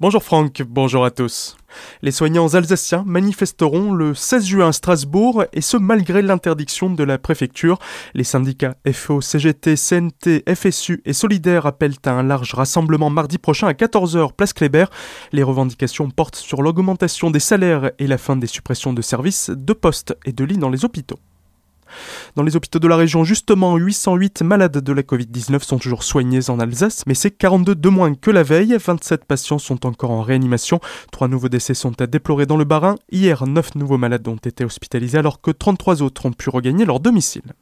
Bonjour Franck, bonjour à tous. Les soignants alsaciens manifesteront le 16 juin à Strasbourg et ce malgré l'interdiction de la préfecture. Les syndicats FO, CGT, CNT, FSU et Solidaire appellent à un large rassemblement mardi prochain à 14h place Kléber. Les revendications portent sur l'augmentation des salaires et la fin des suppressions de services, de postes et de lits dans les hôpitaux. Dans les hôpitaux de la région, justement, 808 malades de la Covid-19 sont toujours soignés en Alsace, mais c'est 42 de moins que la veille. 27 patients sont encore en réanimation. Trois nouveaux décès sont à déplorer dans le Bas-Rhin. Hier, 9 nouveaux malades ont été hospitalisés alors que 33 autres ont pu regagner leur domicile.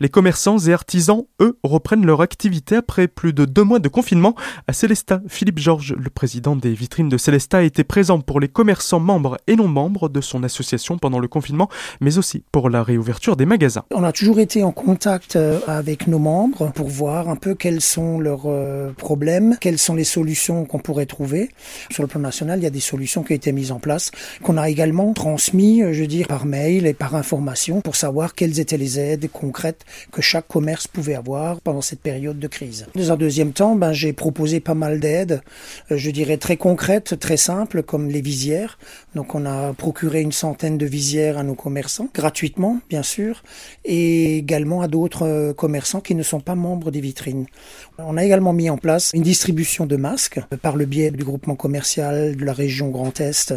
Les commerçants et artisans, eux, reprennent leur activité après plus de deux mois de confinement. À Célestat, Philippe Georges, le président des vitrines de Célestat, été présent pour les commerçants membres et non membres de son association pendant le confinement, mais aussi pour la réouverture des magasins. On a toujours été en contact euh, avec nos membres pour voir un peu quels sont leurs euh, problèmes, quelles sont les solutions qu'on pourrait trouver. Sur le plan national, il y a des solutions qui ont été mises en place, qu'on a également transmis, euh, je veux par mail et par information pour savoir quelles étaient les aides concrètes que chaque commerce pouvait avoir pendant cette période de crise. Dans un deuxième temps, ben, j'ai proposé pas mal d'aides, euh, je dirais très concrètes, très simples, comme les visières. Donc on a procuré une centaine de visières à nos commerçants, gratuitement bien sûr, et également à d'autres euh, commerçants qui ne sont pas membres des vitrines. On a également mis en place une distribution de masques euh, par le biais du groupement commercial de la région Grand Est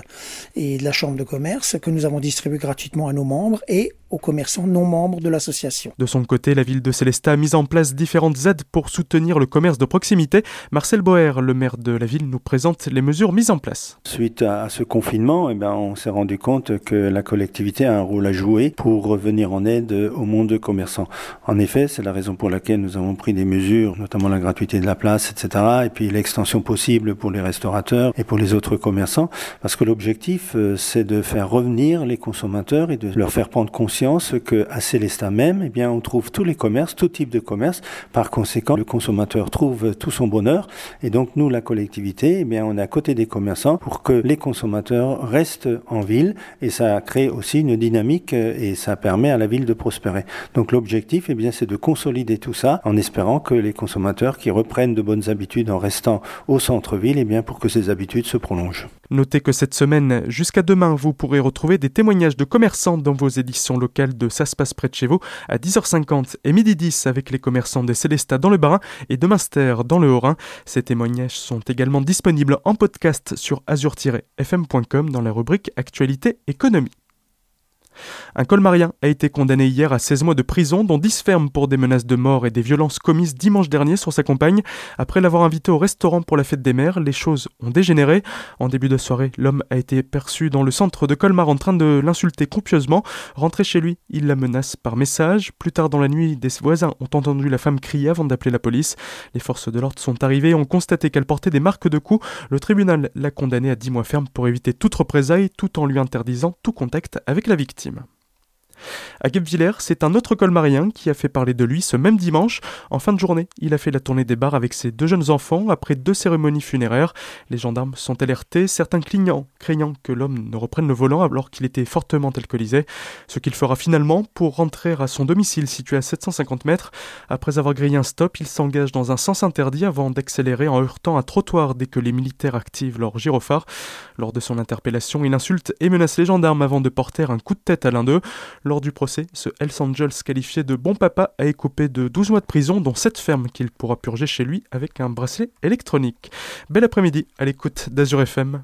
et de la Chambre de commerce que nous avons distribué gratuitement à nos membres et aux commerçants non membres de l'association. De son côté, la ville de Célestat a mis en place différentes aides pour soutenir le commerce de proximité. Marcel Boer, le maire de la ville, nous présente les mesures mises en place. Suite à ce confinement, eh ben, on s'est rendu compte que la collectivité a un rôle à jouer pour revenir en aide au monde commerçant. En effet, c'est la raison pour laquelle nous avons pris des mesures, notamment la gratuité de la place, etc., et puis l'extension possible pour les restaurateurs et pour les autres commerçants, parce que l'objectif, euh, c'est de faire revenir les consommateurs et de leur faire prendre conscience que à Célestin même, eh bien, on trouve tous les commerces, tout type de commerce. Par conséquent, le consommateur trouve tout son bonheur. Et donc, nous, la collectivité, eh bien, on est à côté des commerçants pour que les consommateurs restent en ville. Et ça crée aussi une dynamique euh, et ça permet à la ville de prospérer. Donc, l'objectif, eh bien, c'est de consolider tout ça en espérant que les consommateurs qui reprennent de bonnes habitudes en restant au centre-ville, eh bien, pour que ces habitudes se prolongent. Notez que cette semaine, jusqu'à demain, vous pourrez retrouver des témoignages de commerçants dans vos éditions locales de Ça se passe à 10h50 et midi 10 avec les commerçants des Célestats dans le Bas-Rhin et de Münster dans le Haut-Rhin. Ces témoignages sont également disponibles en podcast sur azur-fm.com dans la rubrique Actualité économie. Un colmarien a été condamné hier à 16 mois de prison, dont 10 fermes pour des menaces de mort et des violences commises dimanche dernier sur sa compagne. Après l'avoir invité au restaurant pour la fête des mères, les choses ont dégénéré. En début de soirée, l'homme a été perçu dans le centre de Colmar en train de l'insulter copieusement. Rentré chez lui, il la menace par message. Plus tard dans la nuit, des voisins ont entendu la femme crier avant d'appeler la police. Les forces de l'ordre sont arrivées et ont constaté qu'elle portait des marques de coups. Le tribunal l'a condamné à 10 mois ferme pour éviter toute représaille tout en lui interdisant tout contact avec la victime. film. À Guebwiller, c'est un autre colmarien qui a fait parler de lui ce même dimanche. En fin de journée, il a fait la tournée des bars avec ses deux jeunes enfants après deux cérémonies funéraires. Les gendarmes sont alertés, certains clignant, craignant que l'homme ne reprenne le volant alors qu'il était fortement alcoolisé. Ce qu'il fera finalement pour rentrer à son domicile situé à 750 mètres. Après avoir grillé un stop, il s'engage dans un sens interdit avant d'accélérer en heurtant un trottoir dès que les militaires activent leur gyrophare. Lors de son interpellation, il insulte et menace les gendarmes avant de porter un coup de tête à l'un d'eux. Lors du procès, ce Hells Angels qualifié de bon papa a écopé de 12 mois de prison, dont 7 fermes qu'il pourra purger chez lui avec un bracelet électronique. Bel après-midi à l'écoute d'Azur FM.